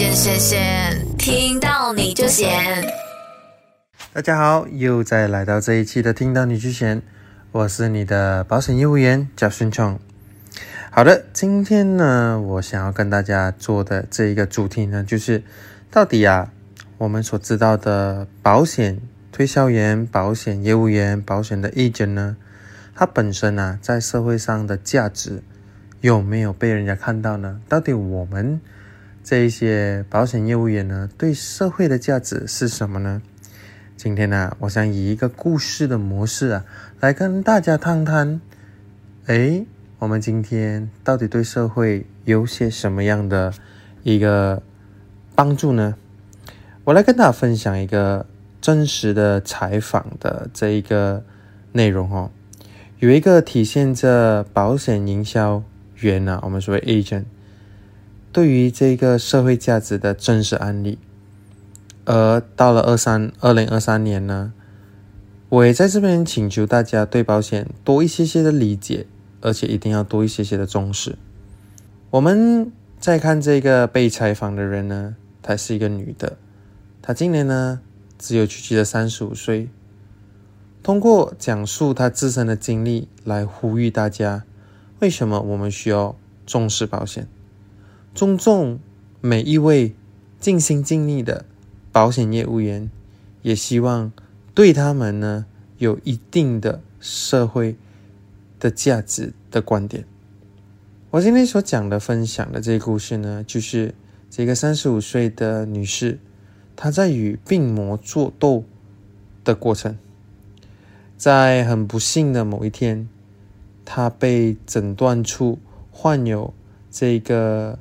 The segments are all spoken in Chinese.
闲闲闲，听到你就闲。大家好，又再来到这一期的听到你就闲，我是你的保险业务员贾顺聪。好的，今天呢，我想要跟大家做的这一个主题呢，就是到底啊，我们所知道的保险推销员、保险业务员、保险的义工呢，它本身啊，在社会上的价值有没有被人家看到呢？到底我们这一些保险业务员呢，对社会的价值是什么呢？今天呢，我想以一个故事的模式啊，来跟大家谈谈，哎，我们今天到底对社会有些什么样的一个帮助呢？我来跟大家分享一个真实的采访的这一个内容哦，有一个体现着保险营销员啊，我们所谓 agent。对于这个社会价值的真实案例，而到了二三二零二三年呢，我也在这边请求大家对保险多一些些的理解，而且一定要多一些些的重视。我们再看这个被采访的人呢，她是一个女的，她今年呢只有区区的三十五岁，通过讲述她自身的经历来呼吁大家，为什么我们需要重视保险。尊重每一位尽心尽力的保险业务员，也希望对他们呢有一定的社会的价值的观点。我今天所讲的分享的这个故事呢，就是这个三十五岁的女士，她在与病魔作斗的过程，在很不幸的某一天，她被诊断出患有这个。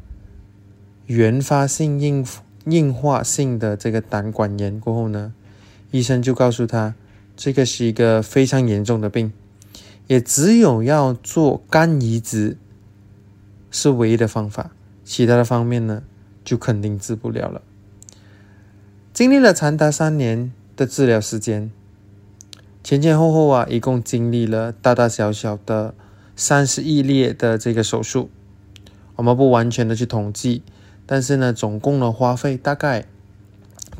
原发性硬硬化性的这个胆管炎过后呢，医生就告诉他，这个是一个非常严重的病，也只有要做肝移植是唯一的方法，其他的方面呢就肯定治不了了。经历了长达三年的治疗时间，前前后后啊，一共经历了大大小小的三十亿列的这个手术，我们不完全的去统计。但是呢，总共的花费大概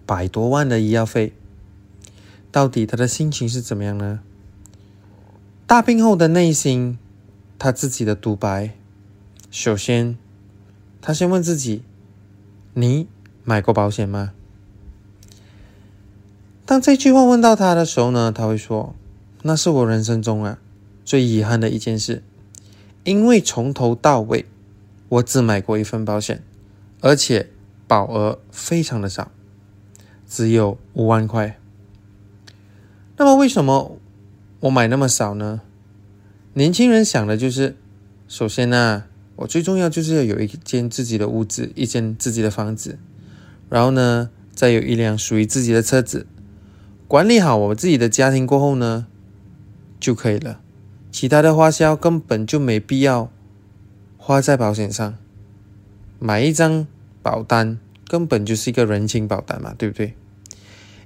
百多万的医药费，到底他的心情是怎么样呢？大病后的内心，他自己的独白。首先，他先问自己：“你买过保险吗？”当这句话问到他的时候呢，他会说：“那是我人生中啊最遗憾的一件事，因为从头到尾，我只买过一份保险。”而且保额非常的少，只有五万块。那么为什么我买那么少呢？年轻人想的就是，首先呢，我最重要就是要有一间自己的屋子，一间自己的房子，然后呢，再有一辆属于自己的车子，管理好我自己的家庭过后呢，就可以了。其他的花销根本就没必要花在保险上。买一张保单根本就是一个人情保单嘛，对不对？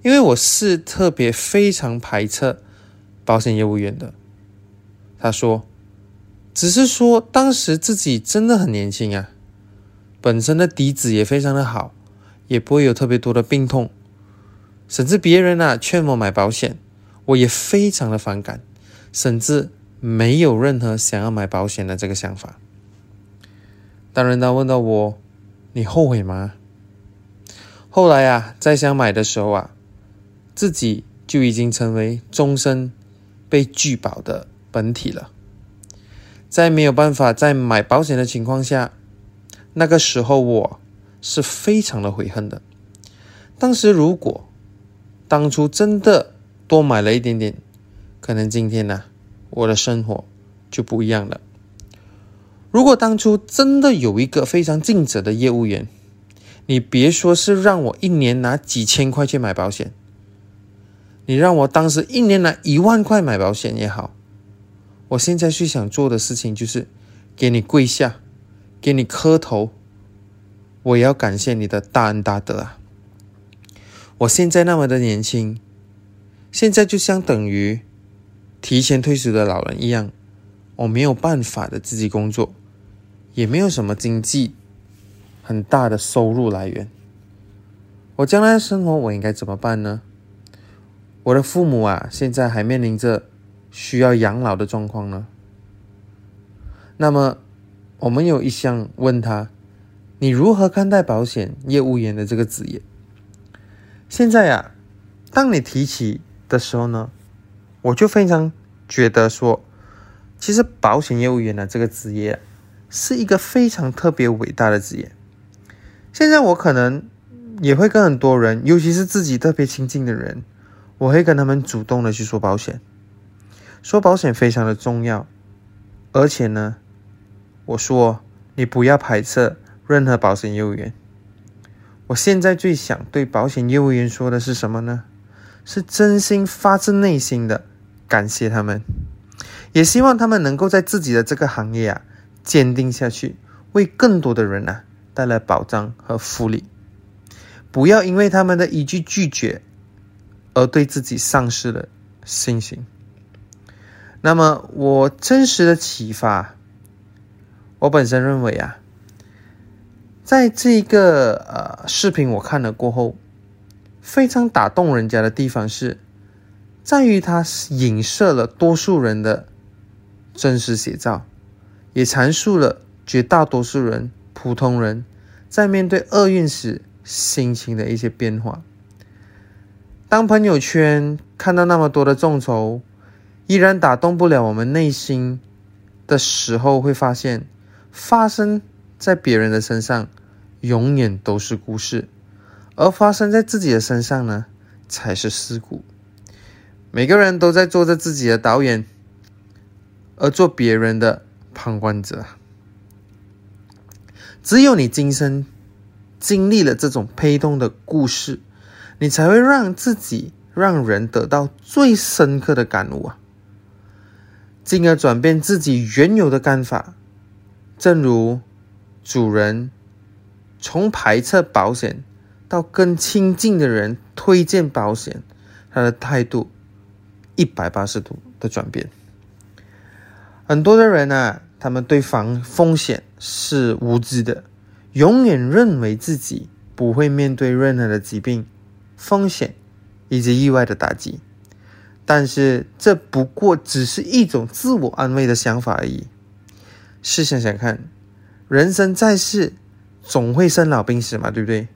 因为我是特别非常排斥保险业务员的。他说，只是说当时自己真的很年轻啊，本身的底子也非常的好，也不会有特别多的病痛，甚至别人啊劝我买保险，我也非常的反感，甚至没有任何想要买保险的这个想法。当人他问到我，你后悔吗？后来啊，在想买的时候啊，自己就已经成为终身被拒保的本体了。在没有办法再买保险的情况下，那个时候我是非常的悔恨的。当时如果当初真的多买了一点点，可能今天呢，我的生活就不一样了。如果当初真的有一个非常尽责的业务员，你别说是让我一年拿几千块去买保险，你让我当时一年拿一万块买保险也好，我现在最想做的事情就是给你跪下，给你磕头，我也要感谢你的大恩大德啊！我现在那么的年轻，现在就相等于提前退休的老人一样，我没有办法的自己工作。也没有什么经济很大的收入来源，我将来的生活我应该怎么办呢？我的父母啊，现在还面临着需要养老的状况呢。那么，我们有一项问他：你如何看待保险业务员的这个职业？现在呀，当你提起的时候呢，我就非常觉得说，其实保险业务员的这个职业是一个非常特别伟大的职业。现在我可能也会跟很多人，尤其是自己特别亲近的人，我会跟他们主动的去说保险，说保险非常的重要，而且呢，我说你不要排斥任何保险业务员。我现在最想对保险业务员说的是什么呢？是真心发自内心的感谢他们，也希望他们能够在自己的这个行业啊坚定下去，为更多的人啊。带来保障和福利，不要因为他们的一句拒绝而对自己丧失了信心。那么，我真实的启发，我本身认为啊，在这个呃视频我看了过后，非常打动人家的地方是，在于它影射了多数人的真实写照，也阐述了绝大多数人。普通人在面对厄运时心情的一些变化。当朋友圈看到那么多的众筹，依然打动不了我们内心的时候，会发现发生在别人的身上永远都是故事，而发生在自己的身上呢，才是事故。每个人都在做着自己的导演，而做别人的旁观者。只有你今生经历了这种悲痛的故事，你才会让自己、让人得到最深刻的感悟啊，进而转变自己原有的看法。正如主人从排斥保险到更亲近的人推荐保险，他的态度一百八十度的转变。很多的人呢。他们对防风险是无知的，永远认为自己不会面对任何的疾病、风险以及意外的打击。但是这不过只是一种自我安慰的想法而已。试想想看，人生在世，总会生老病死嘛，对不对？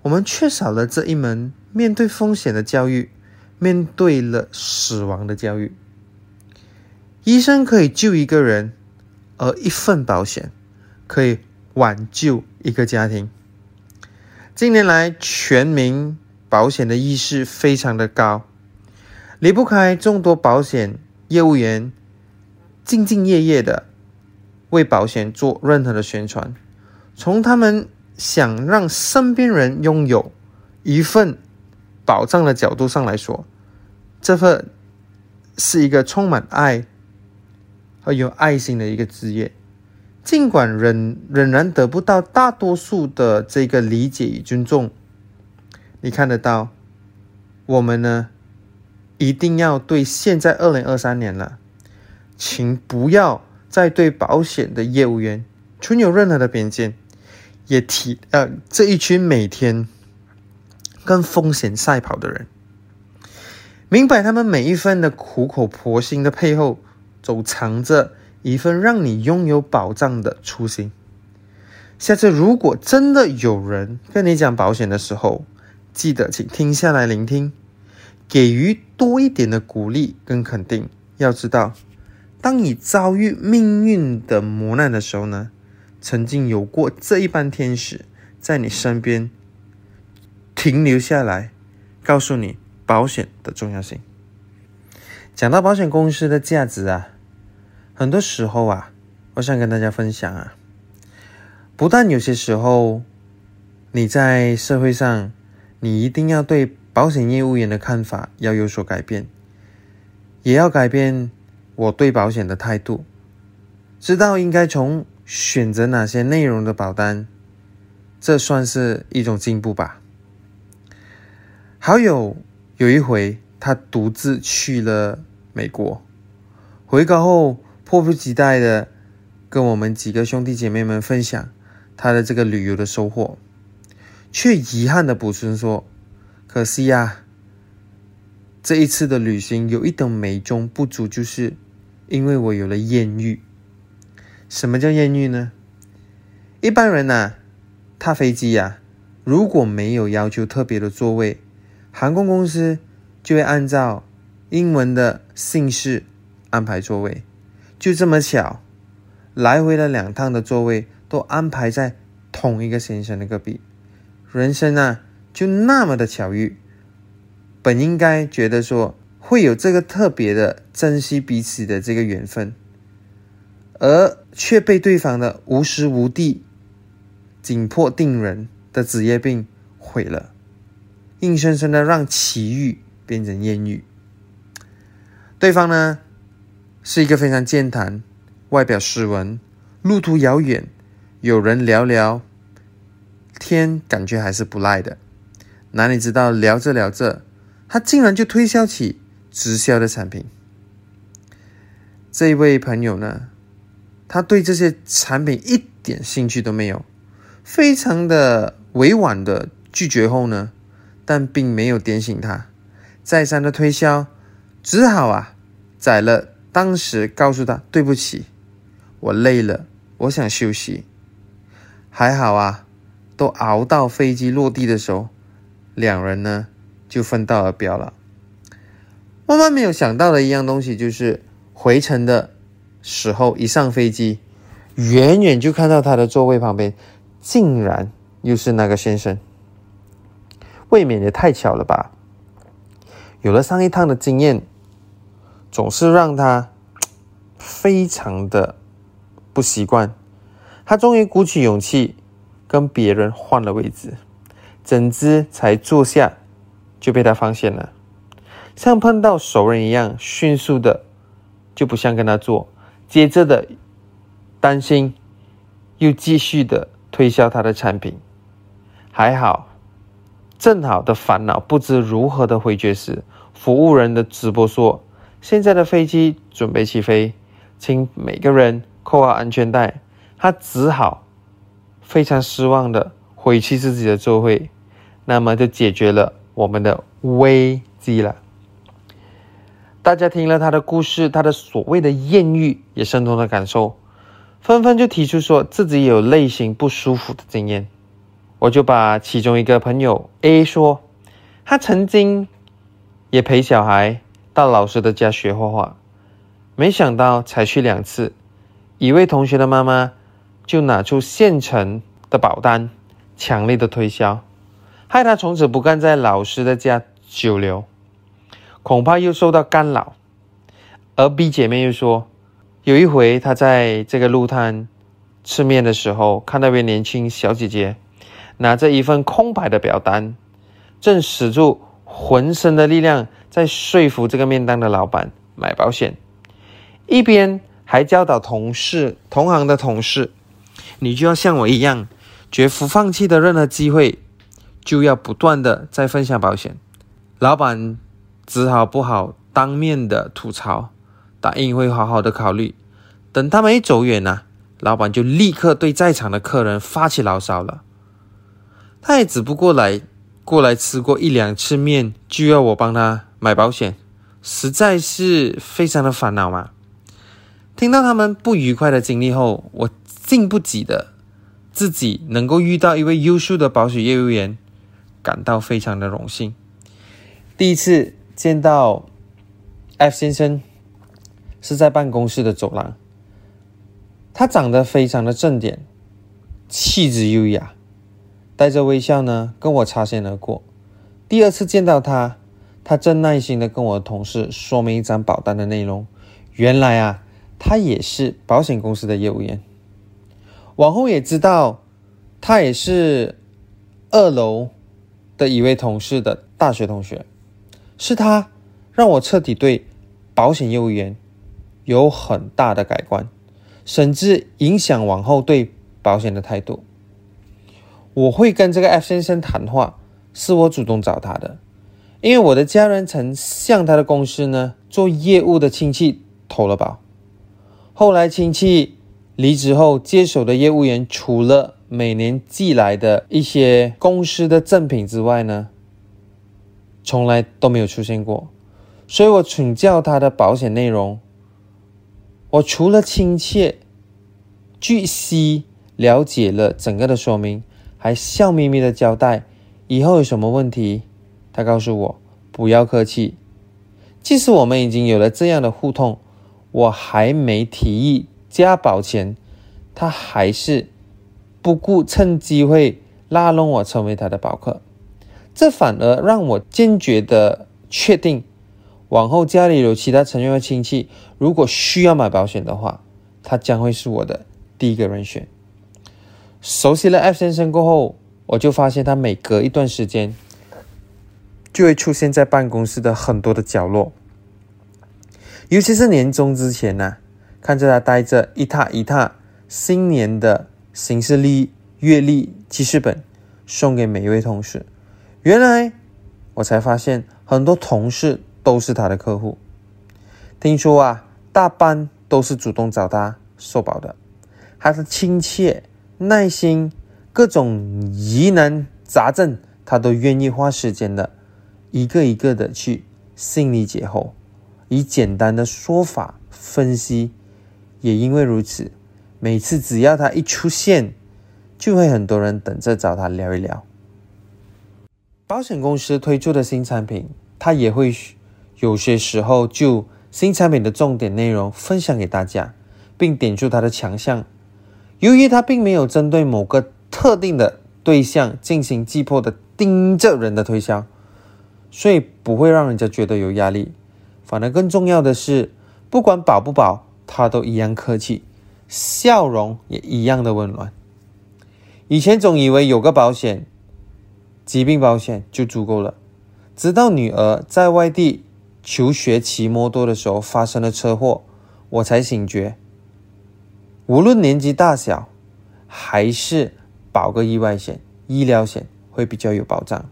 我们缺少了这一门面对风险的教育，面对了死亡的教育。医生可以救一个人。而一份保险可以挽救一个家庭。近年来，全民保险的意识非常的高，离不开众多保险业务员兢兢业业的为保险做任何的宣传。从他们想让身边人拥有一份保障的角度上来说，这份是一个充满爱。有爱心的一个职业，尽管仍仍然得不到大多数的这个理解与尊重，你看得到，我们呢一定要对现在二零二三年了，请不要再对保险的业务员存有任何的偏见，也提呃这一群每天跟风险赛跑的人，明白他们每一份的苦口婆心的背后。都藏着一份让你拥有保障的初心。下次如果真的有人跟你讲保险的时候，记得请停下来聆听，给予多一点的鼓励跟肯定。要知道，当你遭遇命运的磨难的时候呢，曾经有过这一班天使在你身边停留下来，告诉你保险的重要性。讲到保险公司的价值啊。很多时候啊，我想跟大家分享啊，不但有些时候你在社会上，你一定要对保险业务员的看法要有所改变，也要改变我对保险的态度，知道应该从选择哪些内容的保单，这算是一种进步吧。好友有一回，他独自去了美国，回国后。迫不及待的跟我们几个兄弟姐妹们分享他的这个旅游的收获。却遗憾的补充说：“可惜呀，这一次的旅行有一等美中不足，就是因为我有了艳遇。什么叫艳遇呢？一般人呢，踏飞机呀，如果没有要求特别的座位，航空公司就会按照英文的姓氏安排座位。就这么巧，来回了两趟的座位都安排在同一个先生的隔壁。人生啊，就那么的巧遇，本应该觉得说会有这个特别的珍惜彼此的这个缘分，而却被对方的无时无地紧迫定人的职业病毁了，硬生生的让奇遇变成艳遇。对方呢是一个非常健谈、外表斯文、路途遥远、有人聊聊。天感觉还是不赖的，哪里知道聊着聊着，他竟然就推销起直销的产品。这位朋友呢，他对这些产品一点兴趣都没有，非常的委婉的拒绝后呢，但并没有点醒他，再三的推销，只好啊宰了。当时告诉他对不起，我累了，我想休息。还好啊。都熬到飞机落地的时候，两人呢就分道而别了。万万没有想到的一样东西就是，回程的时候一上飞机，远远就看到他的座位旁边，竟然又是那个先生。未免也太巧了吧！有了上一趟的经验，总是让他非常的不习惯。他终于鼓起勇气。跟别人换了位置，整只才坐下就被他发现了，像碰到熟人一样，迅速的就不想跟他坐，接着的担心，又继续的推销他的产品，还好，正好的烦恼不知如何的回绝时，服务人的直播说：“现在的飞机准备起飞，请每个人扣好安全带。”他只好。非常失望的回去自己的座位，那么就解决了我们的危机了。大家听了他的故事，他的所谓的艳遇也深同的感受，纷纷就提出说自己有类型不舒服的经验。我就把其中一个朋友 A 说，他曾经也陪小孩到老师的家学画画，没想到才去两次，一位同学的妈妈。就拿出现成的保单，强力的推销，害他从此不敢在老师的家久留，恐怕又受到干扰。而 B 姐妹又说，有一回她在这个路摊吃面的时候，看到位年轻小姐姐拿着一份空白的表单，正使出浑身的力量在说服这个面档的老板买保险，一边还教导同事同行的同事。你就要像我一样，绝不放弃的任何机会，就要不断的在分享保险。老板只好不好当面的吐槽，答应会好好的考虑。等他们一走远呢，老板就立刻对在场的客人发起牢骚了。他也只不过来过来吃过一两次面，就要我帮他买保险，实在是非常的烦恼嘛。听到他们不愉快的经历后，我。竟不及的，自己能够遇到一位优秀的保险业务员，感到非常的荣幸。第一次见到 F 先生是在办公室的走廊，他长得非常的正点，气质优雅，带着微笑呢跟我擦肩而过。第二次见到他，他正耐心的跟我的同事说明一张保单的内容。原来啊，他也是保险公司的业务员。往后也知道，他也是二楼的一位同事的大学同学，是他让我彻底对保险业务员有很大的改观，甚至影响往后对保险的态度。我会跟这个 F 先生谈话，是我主动找他的，因为我的家人曾向他的公司呢做业务的亲戚投了保，后来亲戚。离职后接手的业务员除了每年寄来的一些公司的赠品之外呢，从来都没有出现过。所以我请教他的保险内容，我除了亲切、据悉了解了整个的说明，还笑眯眯的交代以后有什么问题，他告诉我不要客气。即使我们已经有了这样的互动，我还没提议加保前，他还是不顾趁机会拉拢我成为他的保客，这反而让我坚决的确定，往后家里有其他成员和亲戚，如果需要买保险的话，他将会是我的第一个人选。熟悉了 F 先生过后，我就发现他每隔一段时间。就会出现在办公室的很多的角落，尤其是年终之前呢，看着他带着一沓一沓新年的行事历、月历、记事本送给每一位同事。原来我才发现，很多同事都是他的客户。听说啊，大半都是主动找他受保的，他的亲切、耐心，各种疑难杂症，他都愿意花时间的。一个一个的去心理解剖，以简单的说法分析。也因为如此，每次只要他一出现，就会很多人等着找他聊一聊。保险公司推出的新产品，他也会有些时候就新产品的重点内容分享给大家，并点出它的强项。由于他并没有针对某个特定的对象进行急迫的盯着人的推销。所以不会让人家觉得有压力，反而更重要的是，不管保不保，他都一样客气，笑容也一样的温暖。以前总以为有个保险，疾病保险就足够了，直到女儿在外地求学骑摩托的时候发生了车祸，我才醒觉，无论年纪大小，还是保个意外险、医疗险会比较有保障。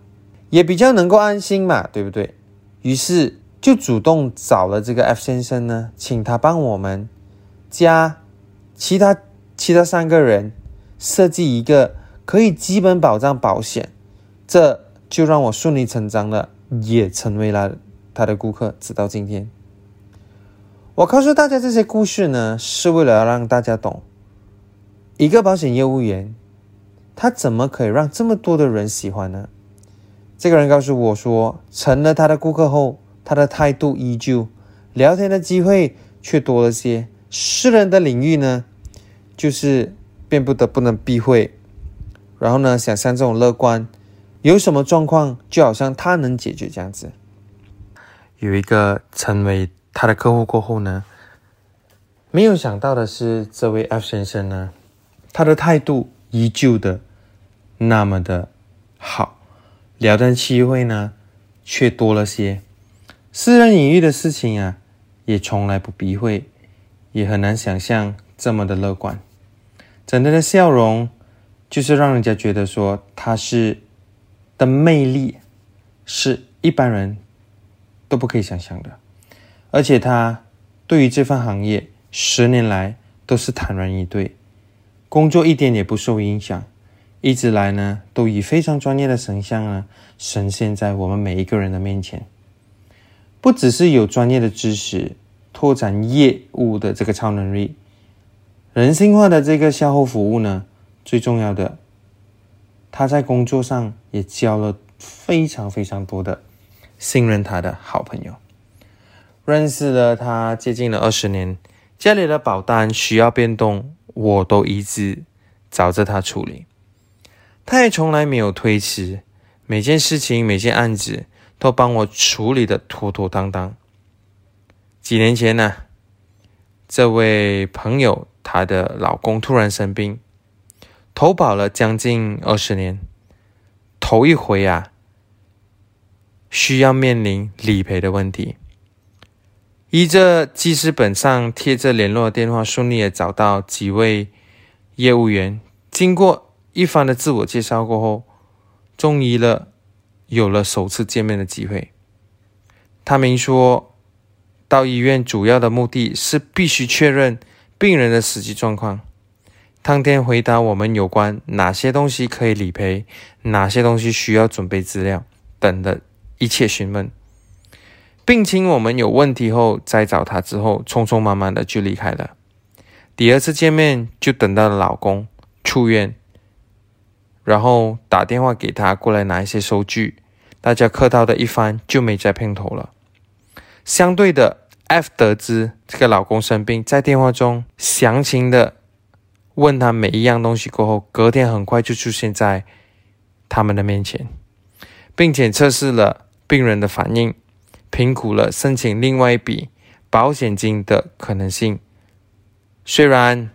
也比较能够安心嘛，对不对？于是就主动找了这个 F 先生呢，请他帮我们加其他其他三个人设计一个可以基本保障保险，这就让我顺理成章的也成为了他的顾客，直到今天。我告诉大家这些故事呢，是为了要让大家懂，一个保险业务员他怎么可以让这么多的人喜欢呢？这个人告诉我说，成了他的顾客后，他的态度依旧，聊天的机会却多了些。私人的领域呢，就是变不得不能避讳。然后呢，想象这种乐观，有什么状况就好像他能解决这样子。有一个成为他的客户过后呢，没有想到的是，这位 F 先生呢，他的态度依旧的那么的好。聊天机会呢，却多了些。私人隐喻的事情啊，也从来不避讳，也很难想象这么的乐观。整个的笑容，就是让人家觉得说他是的魅力，是一般人都不可以想象的。而且他对于这份行业，十年来都是坦然以对，工作一点也不受影响。一直来呢，都以非常专业的形象呢，呈现在我们每一个人的面前。不只是有专业的知识，拓展业务的这个超能力，人性化的这个售后服务呢，最重要的，他在工作上也交了非常非常多的信任他的好朋友。认识了他接近了二十年，家里的保单需要变动，我都一直找着他处理。他也从来没有推迟，每件事情、每件案子都帮我处理的妥妥当当。几年前呢，这位朋友她的老公突然生病，投保了将近二十年，头一回啊，需要面临理赔的问题。依着记事本上贴着联络电话，顺利的找到几位业务员，经过。一番的自我介绍过后，终于了有了首次见面的机会。他明说，到医院主要的目的是必须确认病人的实际状况。当天回答我们有关哪些东西可以理赔，哪些东西需要准备资料等的一切询问，病情我们有问题后再找他。之后匆匆忙忙的就离开了。第二次见面就等到了老公出院，然后打电话给他过来拿一些收据。大家客套的一番就没再碰头了。相对的，F 得知这个老公生病，在电话中详情的问他每一样东西过后，隔天很快就出现在他们的面前，并且测试了病人的反应，评估了申请另外一笔保险金的可能性。虽然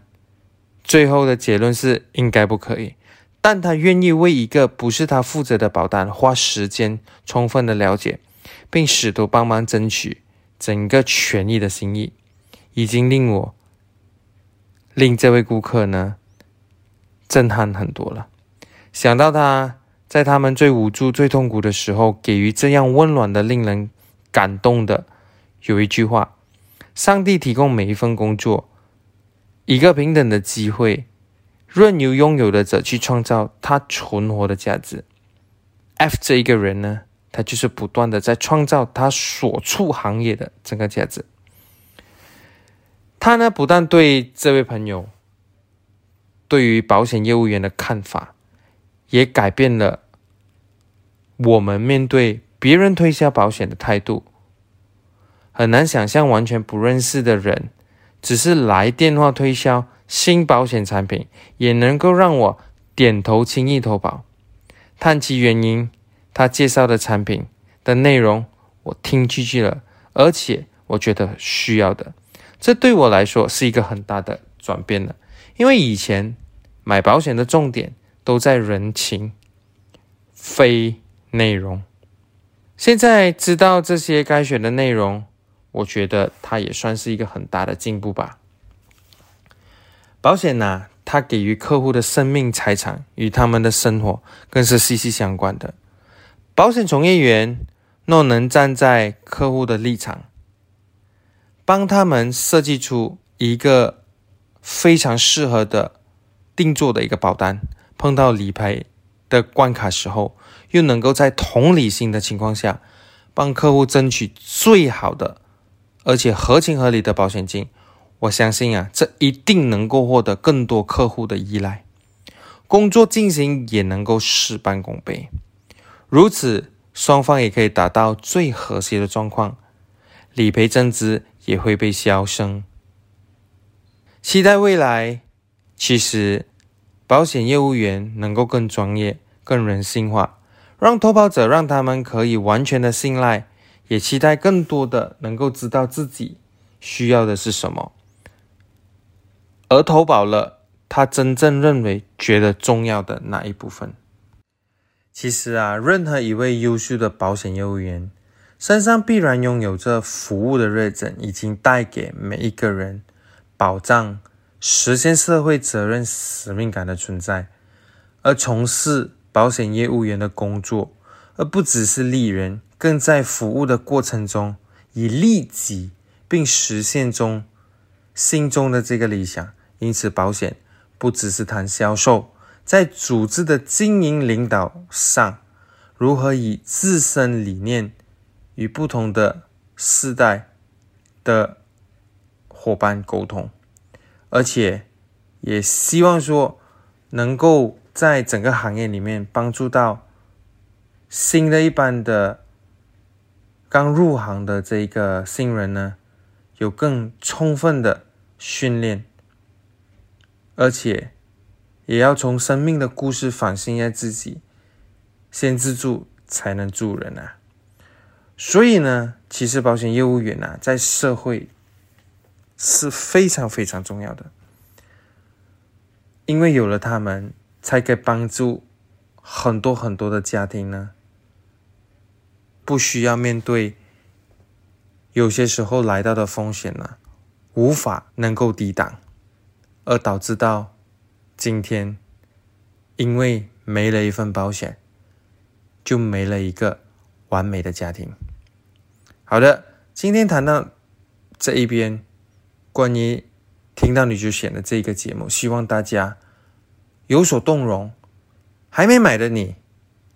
最后的结论是应该不可以。但他愿意为一个不是他负责的保单花时间充分的了解，并试图帮忙争取整个权益的心意，已经令我令这位顾客呢震撼很多了。想到他在他们最无助、最痛苦的时候给予这样温暖的、令人感动的，有一句话：上帝提供每一份工作一个平等的机会。任由拥有的者去创造他存活的价值。F 这一个人呢，他就是不断的在创造他所处行业的整个价值。他呢，不但对这位朋友对于保险业务员的看法，也改变了我们面对别人推销保险的态度。很难想象完全不认识的人，只是来电话推销。新保险产品也能够让我点头轻易投保，探其原因，他介绍的产品的内容我听进去了，而且我觉得需要的，这对我来说是一个很大的转变了。因为以前买保险的重点都在人情，非内容。现在知道这些该选的内容，我觉得它也算是一个很大的进步吧。保险呢，它给予客户的生命财产与他们的生活更是息息相关的。保险从业员若能站在客户的立场，帮他们设计出一个非常适合的定做的一个保单，碰到理赔的关卡时候，又能够在同理心的情况下，帮客户争取最好的而且合情合理的保险金。我相信啊，这一定能够获得更多客户的依赖，工作进行也能够事半功倍。如此，双方也可以达到最和谐的状况，理赔增值也会被消声。期待未来，其实保险业务员能够更专业、更人性化，让投保者让他们可以完全的信赖，也期待更多的能够知道自己需要的是什么。而投保了，他真正认为觉得重要的那一部分。其实啊，任何一位优秀的保险业务员身上必然拥有着服务的热忱，已经带给每一个人保障、实现社会责任使命感的存在。而从事保险业务员的工作，而不只是利人，更在服务的过程中以利己，并实现中心中的这个理想。因此，保险不只是谈销售，在组织的经营领导上，如何以自身理念与不同的世代的伙伴沟通，而且也希望说，能够在整个行业里面帮助到新的一班的刚入行的这个新人呢，有更充分的训练。而且，也要从生命的故事反省一下自己，先自助才能助人啊！所以呢，其实保险业务员啊，在社会是非常非常重要的，因为有了他们，才可以帮助很多很多的家庭呢，不需要面对有些时候来到的风险呢，无法能够抵挡。而导致到今天，因为没了一份保险，就没了一个完美的家庭。好的，今天谈到这一边，关于听到你就选的这个节目，希望大家有所动容。还没买的你，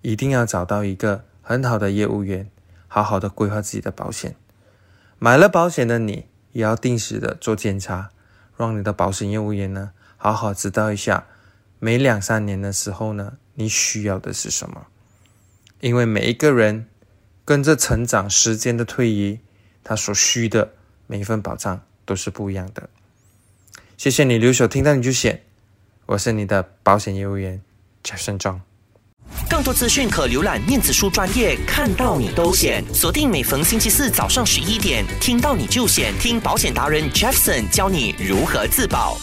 一定要找到一个很好的业务员，好好的规划自己的保险。买了保险的你，也要定时的做检查，让你的保险业务员呢，好好知道一下，每两三年的时候呢，你需要的是什么。因为每一个人跟着成长、时间的推移，他所需的每一份保障都是不一样的。谢谢你留守，听到你就选，我是你的保险业务员。更多资讯可浏览面子书专业，看到你都险。锁定每逢星期四早上十一点，听到你就险，听保险达人 Jefferson 教你如何自保。